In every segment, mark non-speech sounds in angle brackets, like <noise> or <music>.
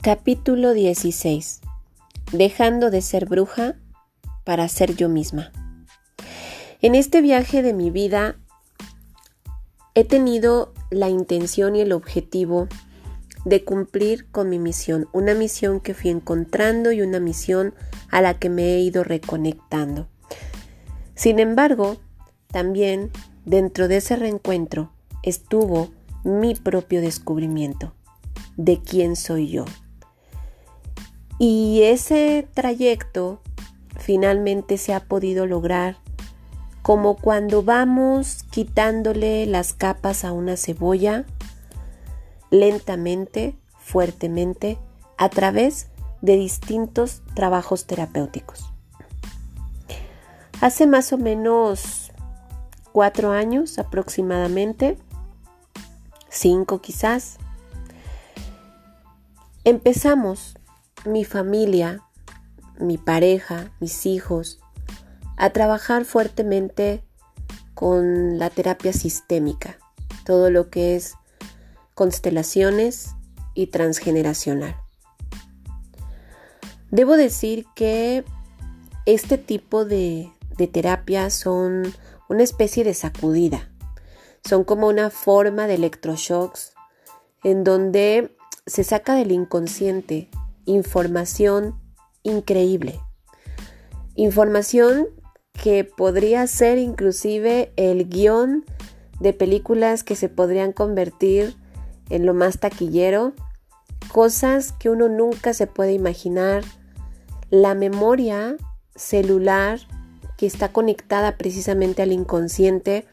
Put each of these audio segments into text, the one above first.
Capítulo 16. Dejando de ser bruja para ser yo misma. En este viaje de mi vida he tenido la intención y el objetivo de cumplir con mi misión, una misión que fui encontrando y una misión a la que me he ido reconectando. Sin embargo, también dentro de ese reencuentro estuvo mi propio descubrimiento de quién soy yo. Y ese trayecto finalmente se ha podido lograr como cuando vamos quitándole las capas a una cebolla lentamente, fuertemente, a través de distintos trabajos terapéuticos. Hace más o menos cuatro años aproximadamente, cinco quizás, empezamos mi familia, mi pareja, mis hijos, a trabajar fuertemente con la terapia sistémica, todo lo que es constelaciones y transgeneracional. Debo decir que este tipo de, de terapias son una especie de sacudida, son como una forma de electroshocks en donde se saca del inconsciente información increíble. Información que podría ser inclusive el guion de películas que se podrían convertir en lo más taquillero, cosas que uno nunca se puede imaginar, la memoria celular que está conectada precisamente al inconsciente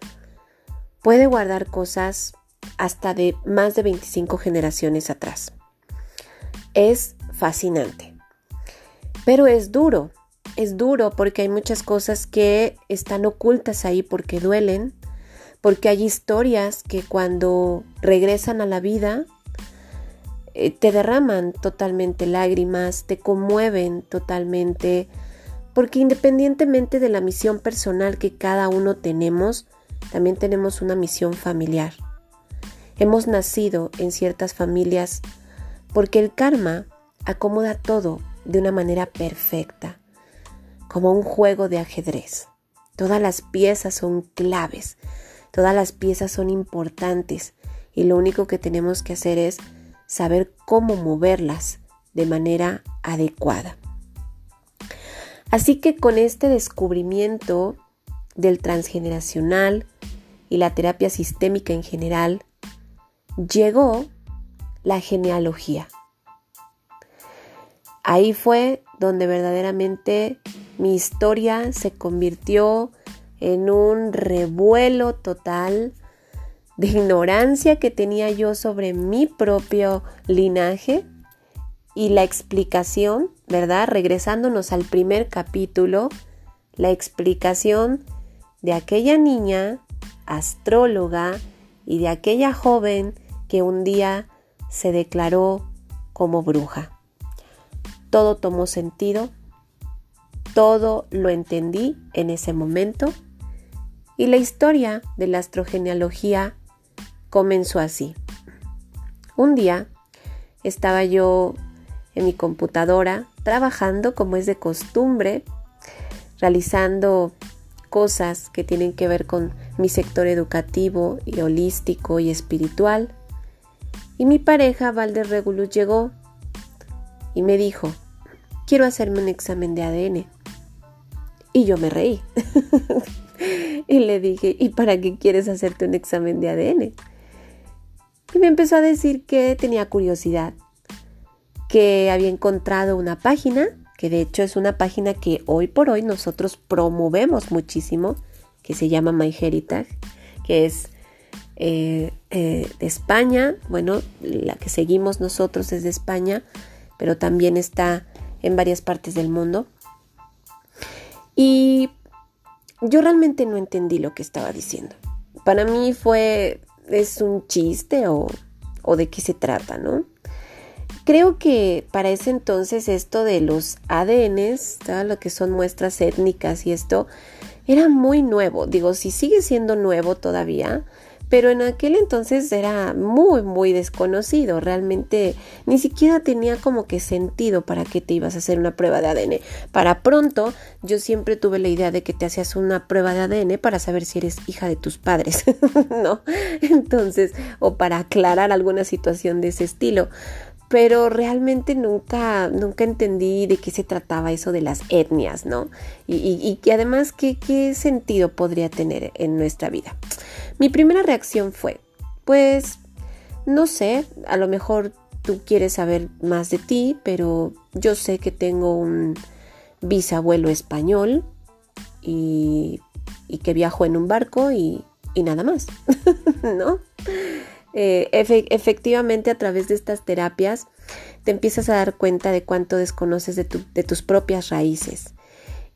puede guardar cosas hasta de más de 25 generaciones atrás. Es fascinante. Pero es duro, es duro porque hay muchas cosas que están ocultas ahí porque duelen, porque hay historias que cuando regresan a la vida eh, te derraman totalmente lágrimas, te conmueven totalmente, porque independientemente de la misión personal que cada uno tenemos, también tenemos una misión familiar. Hemos nacido en ciertas familias porque el karma acomoda todo de una manera perfecta, como un juego de ajedrez. Todas las piezas son claves, todas las piezas son importantes y lo único que tenemos que hacer es saber cómo moverlas de manera adecuada. Así que con este descubrimiento del transgeneracional y la terapia sistémica en general, llegó la genealogía. Ahí fue donde verdaderamente mi historia se convirtió en un revuelo total de ignorancia que tenía yo sobre mi propio linaje y la explicación, ¿verdad? Regresándonos al primer capítulo, la explicación de aquella niña astróloga y de aquella joven que un día se declaró como bruja todo tomó sentido, todo lo entendí en ese momento y la historia de la astrogenealogía comenzó así. Un día estaba yo en mi computadora trabajando como es de costumbre, realizando cosas que tienen que ver con mi sector educativo y holístico y espiritual. Y mi pareja, Valder Regulus, llegó y me dijo, quiero hacerme un examen de ADN. Y yo me reí. <laughs> y le dije, ¿y para qué quieres hacerte un examen de ADN? Y me empezó a decir que tenía curiosidad, que había encontrado una página, que de hecho es una página que hoy por hoy nosotros promovemos muchísimo, que se llama MyHeritage, que es eh, eh, de España, bueno, la que seguimos nosotros es de España, pero también está en varias partes del mundo. Y yo realmente no entendí lo que estaba diciendo. Para mí fue, es un chiste o, o de qué se trata, ¿no? Creo que para ese entonces esto de los ADNs, lo que son muestras étnicas y esto, era muy nuevo. Digo, si sigue siendo nuevo todavía, pero en aquel entonces era muy, muy desconocido. Realmente ni siquiera tenía como que sentido para que te ibas a hacer una prueba de ADN. Para pronto, yo siempre tuve la idea de que te hacías una prueba de ADN para saber si eres hija de tus padres, <laughs> ¿no? Entonces, o para aclarar alguna situación de ese estilo pero realmente nunca, nunca entendí de qué se trataba eso de las etnias, ¿no? Y, y, y además, ¿qué, ¿qué sentido podría tener en nuestra vida? Mi primera reacción fue, pues, no sé, a lo mejor tú quieres saber más de ti, pero yo sé que tengo un bisabuelo español y, que viajó en un barco y, nada más, <laughs> ¿no? Eh, efectivamente a través de estas terapias te empiezas a dar cuenta de cuánto desconoces de, de tus propias raíces.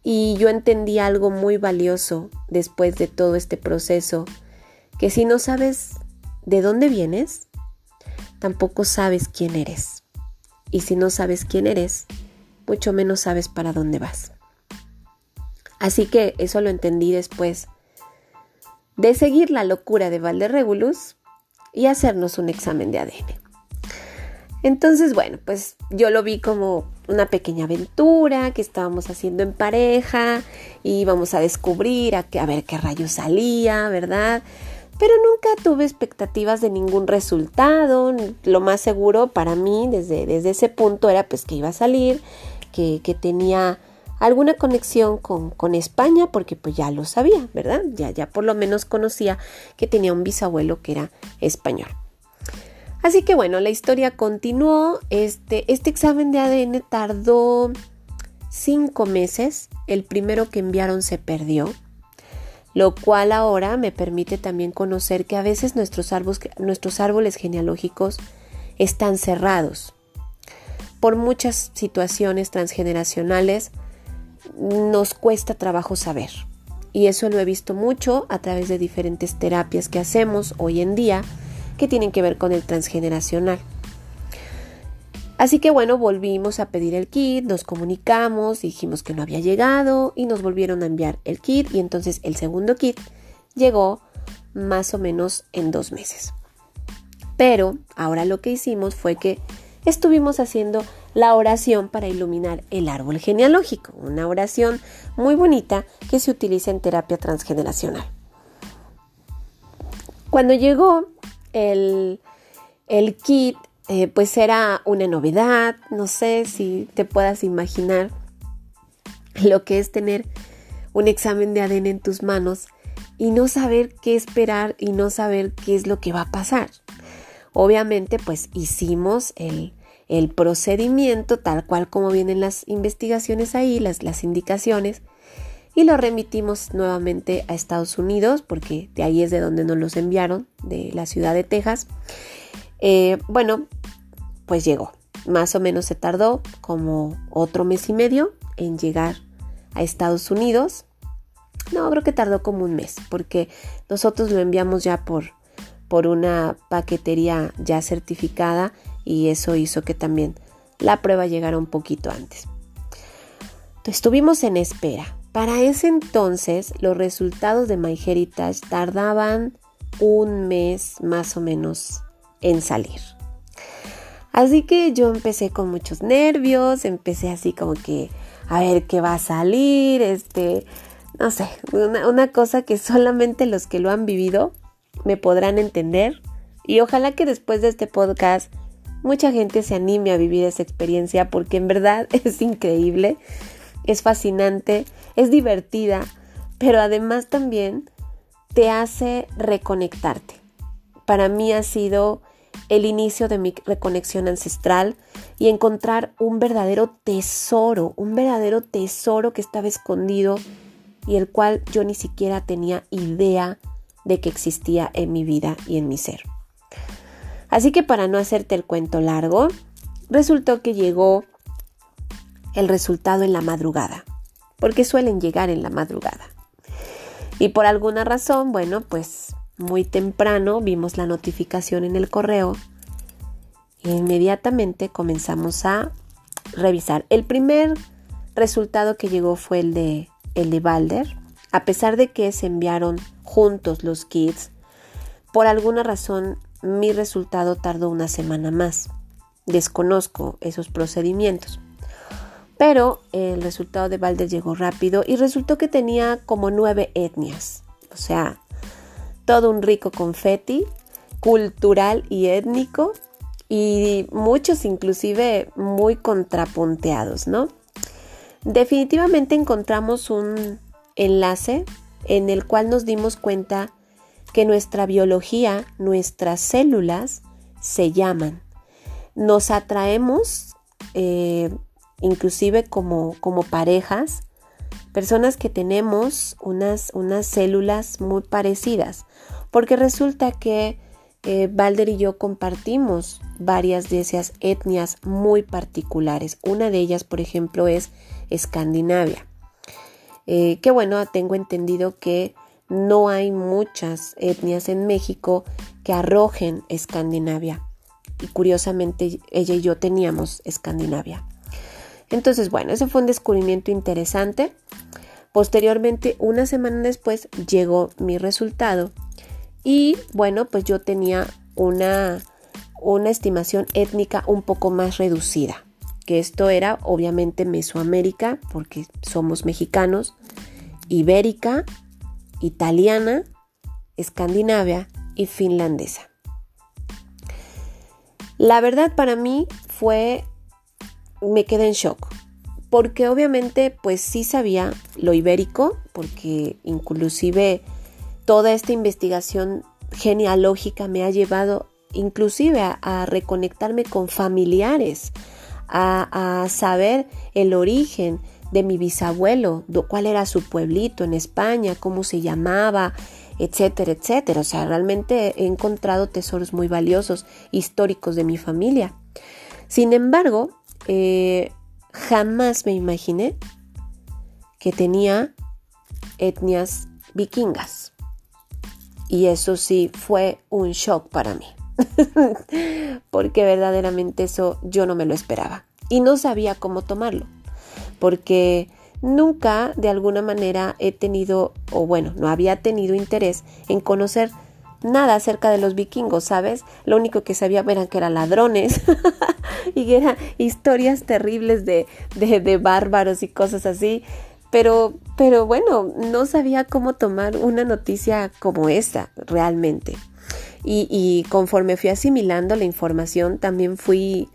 Y yo entendí algo muy valioso después de todo este proceso, que si no sabes de dónde vienes, tampoco sabes quién eres. Y si no sabes quién eres, mucho menos sabes para dónde vas. Así que eso lo entendí después de seguir la locura de Valderregulus y hacernos un examen de ADN. Entonces, bueno, pues yo lo vi como una pequeña aventura que estábamos haciendo en pareja y íbamos a descubrir a, a ver qué rayos salía, ¿verdad? Pero nunca tuve expectativas de ningún resultado. Lo más seguro para mí desde, desde ese punto era pues que iba a salir, que, que tenía alguna conexión con, con, España, porque pues ya lo sabía, ¿verdad? Ya, ya por lo menos conocía que tenía un bisabuelo que era español. Así que bueno, la historia continuó. Este, este examen de ADN tardó cinco meses. El primero que enviaron se perdió. Lo cual ahora me permite también conocer que a veces nuestros árboles, genealógicos están cerrados. Por muchas situaciones transgeneracionales, nos cuesta trabajo saber. Y eso lo he visto mucho a través de diferentes terapias que hacemos hoy en día que tienen que ver con el transgeneracional. Así que bueno, volvimos a pedir el kit, nos comunicamos, dijimos que no había llegado y nos volvieron a enviar el kit y entonces el segundo kit llegó más o menos en dos meses. Pero ahora lo que hicimos fue que estuvimos haciendo la oración para iluminar el árbol genealógico, una oración muy bonita que se utiliza en terapia transgeneracional. Cuando llegó el, el kit, eh, pues era una novedad, no sé si te puedas imaginar lo que es tener un examen de ADN en tus manos y no saber qué esperar y no saber qué es lo que va a pasar. Obviamente, pues hicimos el, el procedimiento tal cual como vienen las investigaciones ahí, las, las indicaciones, y lo remitimos nuevamente a Estados Unidos, porque de ahí es de donde nos los enviaron, de la ciudad de Texas. Eh, bueno, pues llegó. Más o menos se tardó como otro mes y medio en llegar a Estados Unidos. No, creo que tardó como un mes, porque nosotros lo enviamos ya por, por una paquetería ya certificada y eso hizo que también la prueba llegara un poquito antes. estuvimos en espera. Para ese entonces los resultados de MyHeritage tardaban un mes más o menos en salir. Así que yo empecé con muchos nervios, empecé así como que a ver qué va a salir, este, no sé, una, una cosa que solamente los que lo han vivido me podrán entender. Y ojalá que después de este podcast mucha gente se anime a vivir esa experiencia porque en verdad <laughs> es increíble, es fascinante, es divertida, pero además también te hace reconectarte. Para mí ha sido el inicio de mi reconexión ancestral y encontrar un verdadero tesoro, un verdadero tesoro que estaba escondido y el cual yo ni siquiera tenía idea de que existía en mi vida y en mi ser. Así que para no hacerte el cuento largo, resultó que llegó el resultado en la madrugada, porque suelen llegar en la madrugada. Y por alguna razón, bueno, pues muy temprano vimos la notificación en el correo e inmediatamente comenzamos a revisar. El primer resultado que llegó fue el de el de Balder, a pesar de que se enviaron juntos los kits por alguna razón mi resultado tardó una semana más. Desconozco esos procedimientos. Pero el resultado de Balder llegó rápido y resultó que tenía como nueve etnias. O sea, todo un rico confeti, cultural y étnico, y muchos inclusive muy contrapunteados, ¿no? Definitivamente encontramos un enlace en el cual nos dimos cuenta que nuestra biología, nuestras células se llaman. Nos atraemos eh, inclusive como, como parejas, personas que tenemos unas, unas células muy parecidas, porque resulta que eh, Balder y yo compartimos varias de esas etnias muy particulares. Una de ellas, por ejemplo, es Escandinavia. Eh, que bueno, tengo entendido que no hay muchas etnias en México que arrojen Escandinavia. Y curiosamente ella y yo teníamos Escandinavia. Entonces, bueno, ese fue un descubrimiento interesante. Posteriormente, una semana después, llegó mi resultado. Y bueno, pues yo tenía una, una estimación étnica un poco más reducida. Que esto era obviamente Mesoamérica, porque somos mexicanos, ibérica, italiana, escandinavia y finlandesa. La verdad para mí fue me quedé en shock. Porque obviamente pues sí sabía lo ibérico, porque inclusive toda esta investigación genealógica me ha llevado inclusive a, reconectarme con familiares, a, a, saber el origen de mi bisabuelo, cuál era su pueblito en España, cómo se llamaba, etcétera, etcétera. O sea, realmente he encontrado tesoros muy valiosos históricos de mi familia. Sin embargo, eh, jamás me imaginé que tenía etnias vikingas. Y eso sí fue un shock para mí. <laughs> porque verdaderamente eso yo no me lo esperaba. Y no sabía cómo tomarlo. Porque nunca de alguna manera he tenido, o bueno, no había tenido interés en conocer nada acerca de los vikingos, ¿sabes? Lo único que sabía eran que eran ladrones <laughs> y <laughs> eran historias terribles de, de, bárbaros y cosas así. Pero, pero bueno, no sabía cómo tomar una noticia como esta realmente. Y, y conforme fui asimilando la información, también fui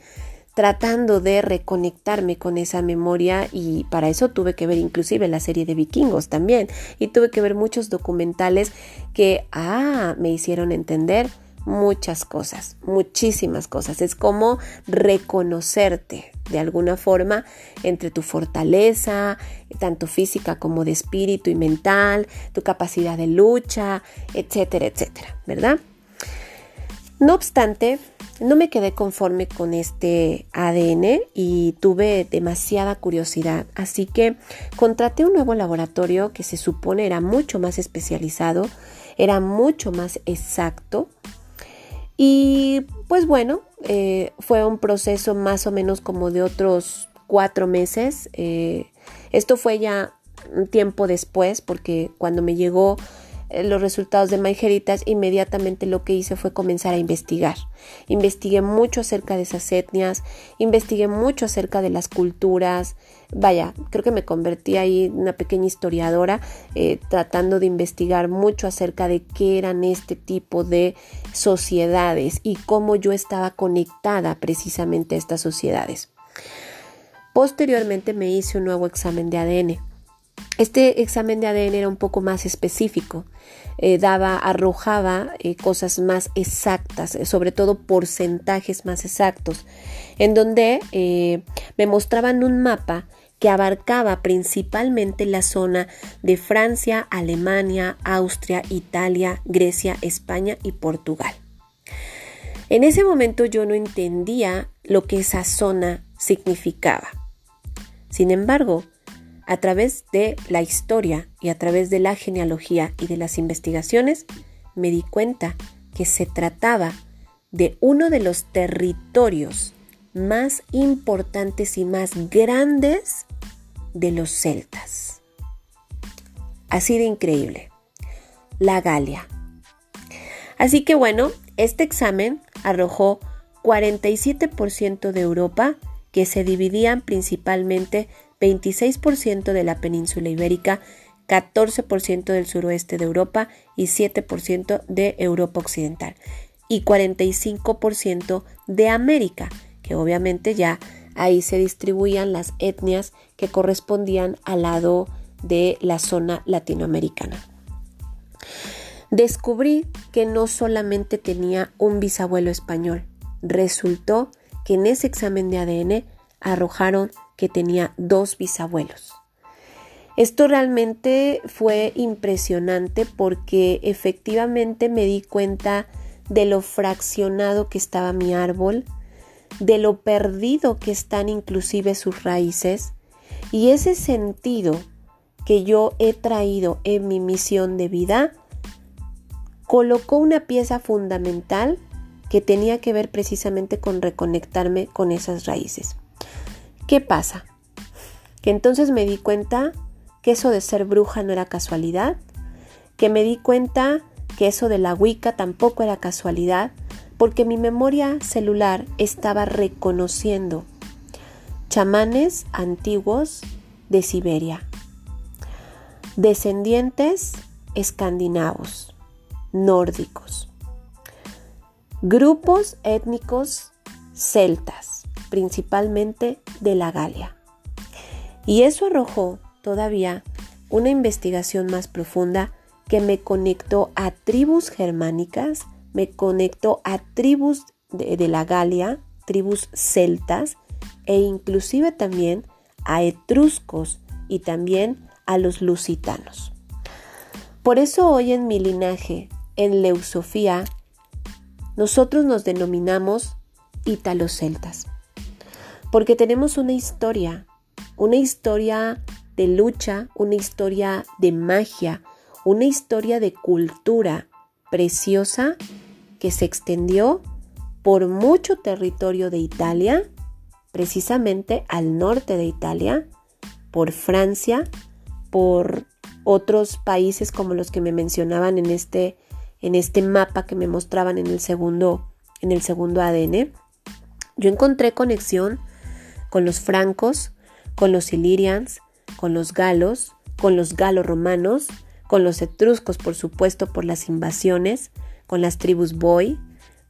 tratando de reconectarme con esa memoria y para eso tuve que ver inclusive la serie de vikingos también y tuve que ver muchos documentales que, ah, me hicieron entender muchas cosas, muchísimas cosas. Es como reconocerte de alguna forma entre tu fortaleza, tanto física como de espíritu y mental, tu capacidad de lucha, etcétera, etcétera, ¿verdad? No obstante, no me quedé conforme con este ADN y tuve demasiada curiosidad, así que contraté un nuevo laboratorio que se supone era mucho más especializado, era mucho más exacto y pues bueno, eh, fue un proceso más o menos como de otros cuatro meses. Eh, esto fue ya un tiempo después porque cuando me llegó los resultados de Maigeritas, inmediatamente lo que hice fue comenzar a investigar. Investigué mucho acerca de esas etnias, investigué mucho acerca de las culturas. Vaya, creo que me convertí ahí en una pequeña historiadora eh, tratando de investigar mucho acerca de qué eran este tipo de sociedades y cómo yo estaba conectada precisamente a estas sociedades. Posteriormente me hice un nuevo examen de ADN este examen de ADN era un poco más específico, eh, daba, arrojaba eh, cosas más exactas, eh, sobre todo porcentajes más exactos, en donde me mostraban un mapa que abarcaba principalmente la zona de Francia, Alemania, Austria, Italia, Grecia, España y Portugal. En ese momento yo no entendía lo que esa zona significaba. Sin embargo, a través de la historia y a través de la genealogía y de las investigaciones, me di cuenta que se trataba de uno de los territorios más importantes y más grandes de los celtas. Así de increíble. La Galia. Así que bueno, este examen arrojó 47% de Europa, que se dividían principalmente 26% de la península ibérica, 14% del suroeste de Europa y 7% de Europa occidental y 45% de América, que obviamente ya ahí se distribuían las etnias que correspondían al lado de la zona latinoamericana. Descubrí que no solamente tenía un bisabuelo español, resultó que en ese examen de ADN arrojaron que tenía dos bisabuelos. Esto realmente fue impresionante porque efectivamente me di cuenta de lo fraccionado que estaba mi árbol, de lo perdido que están inclusive sus raíces y ese sentido que yo he traído en mi misión de vida colocó una pieza fundamental que tenía que ver precisamente con reconectarme con esas raíces. ¿Qué pasa? Que entonces me di cuenta que eso de ser bruja no era casualidad, que me di cuenta que eso de la Wicca tampoco era casualidad, porque mi memoria celular estaba reconociendo chamanes antiguos de Siberia, descendientes escandinavos, nórdicos, grupos étnicos celtas, principalmente de la Galia. Y eso arrojó todavía una investigación más profunda que me conectó a tribus germánicas, me conectó a tribus de, la Galia, tribus celtas e inclusive también a etruscos y también a los lusitanos. Por eso hoy en mi linaje, en Leusofía, nosotros nos denominamos italo-celtas, porque tenemos una historia, una historia de lucha, una historia de magia, una historia de cultura preciosa que se extendió por mucho territorio de Italia, precisamente al norte de Italia, por Francia, por otros países como los que me mencionaban en este, en este mapa que me mostraban en el segundo, en el segundo ADN. Yo encontré conexión con los francos, con los ilirians, con los galos, con los galo-romanos, con los etruscos, por supuesto, por las invasiones, con las tribus Boy,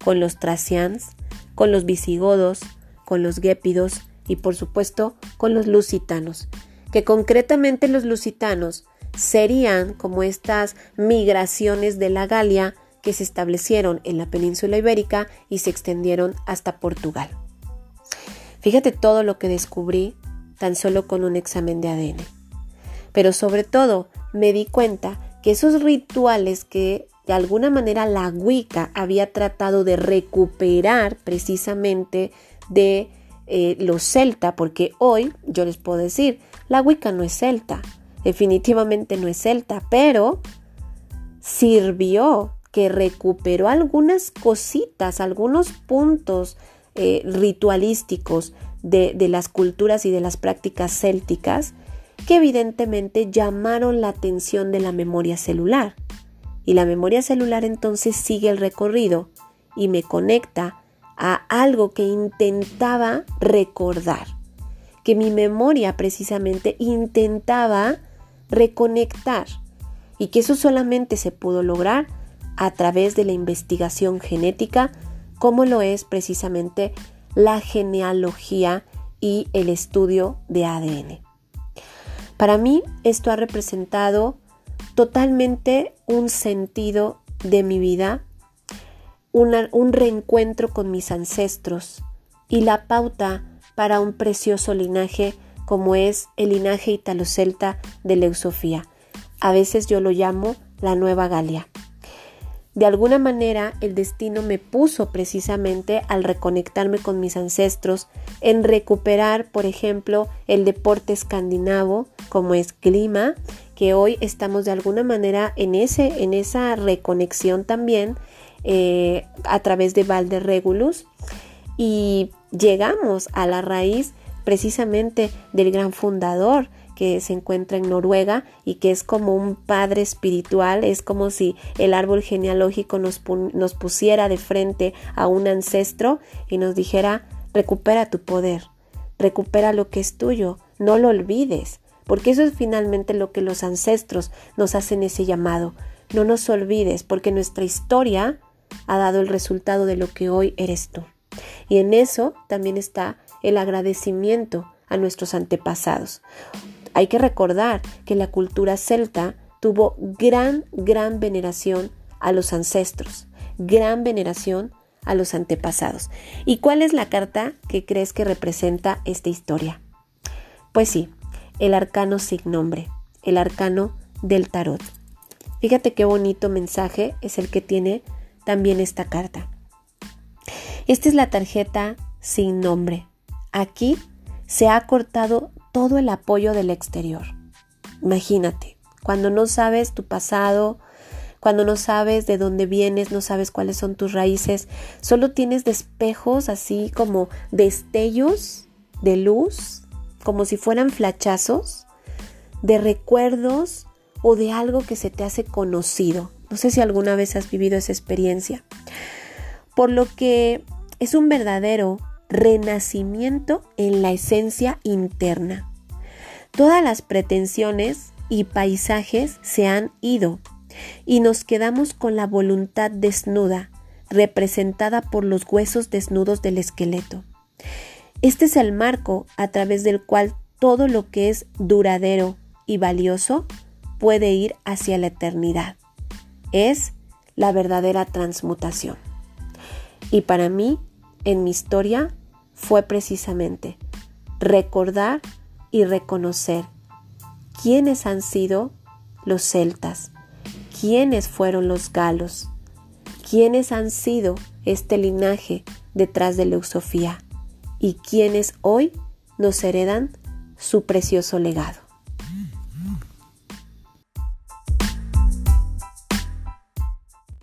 con los tracians, con los visigodos, con los guépidos y, por supuesto, con los lusitanos que concretamente los lusitanos serían como estas migraciones de la Galia que se establecieron en la península ibérica y se extendieron hasta Portugal. Fíjate todo lo que descubrí tan solo con un examen de ADN. Pero sobre todo me di cuenta que esos rituales que de alguna manera la Wicca había tratado de recuperar precisamente de eh, los celta, porque hoy yo les puedo decir, la Wicca no es celta, definitivamente no es celta, pero sirvió que recuperó algunas cositas, algunos puntos eh, ritualísticos de, de las culturas y de las prácticas célticas que evidentemente llamaron la atención de la memoria celular. Y la memoria celular entonces sigue el recorrido y me conecta a algo que intentaba recordar que mi memoria precisamente intentaba reconectar y que eso solamente se pudo lograr a través de la investigación genética, como lo es precisamente la genealogía y el estudio de ADN. Para mí esto ha representado totalmente un sentido de mi vida, un reencuentro con mis ancestros y la pauta para un precioso linaje como es el linaje italo-celta de Leusofía. A veces yo lo llamo la Nueva Galia. De alguna manera el destino me puso precisamente al reconectarme con mis ancestros, en recuperar, por ejemplo, el deporte escandinavo como es clima, que hoy estamos de alguna manera en, ese, en esa reconexión también eh, a través de Valde Regulus y llegamos a la raíz precisamente del gran fundador que se encuentra en Noruega y que es como un padre espiritual, es como si el árbol genealógico nos, pusiera de frente a un ancestro y nos dijera, recupera tu poder, recupera lo que es tuyo, no lo olvides, porque eso es finalmente lo que los ancestros nos hacen ese llamado. No nos olvides, porque nuestra historia ha dado el resultado de lo que hoy eres tú. Y en eso también está el agradecimiento a nuestros antepasados. Hay que recordar que la cultura celta tuvo gran, gran veneración a los ancestros, gran veneración a los antepasados. ¿Y cuál es la carta que crees que representa esta historia? Pues sí, el arcano sin nombre, el arcano del tarot. Fíjate qué bonito mensaje es el que tiene también esta carta. Esta es la tarjeta sin nombre. Aquí se ha cortado todo el apoyo del exterior. Imagínate, cuando no sabes tu pasado, cuando no sabes de dónde vienes, no sabes cuáles son tus raíces, solo tienes despejos así como destellos de luz, como si fueran flachazos de recuerdos o de algo que se te hace conocido. No sé si alguna vez has vivido esa experiencia. Por lo que es un verdadero renacimiento en la esencia interna. Todas las pretensiones y paisajes se han ido y nos quedamos con la voluntad desnuda, representada por los huesos desnudos del esqueleto. Este es el marco a través del cual todo lo que es duradero y valioso puede ir hacia la eternidad. Es la verdadera transmutación. Y para mí, en mi historia, fue precisamente recordar y reconocer quiénes han sido los celtas, quiénes fueron los galos, quiénes han sido este linaje detrás de Leusofía y quiénes hoy nos heredan su precioso legado.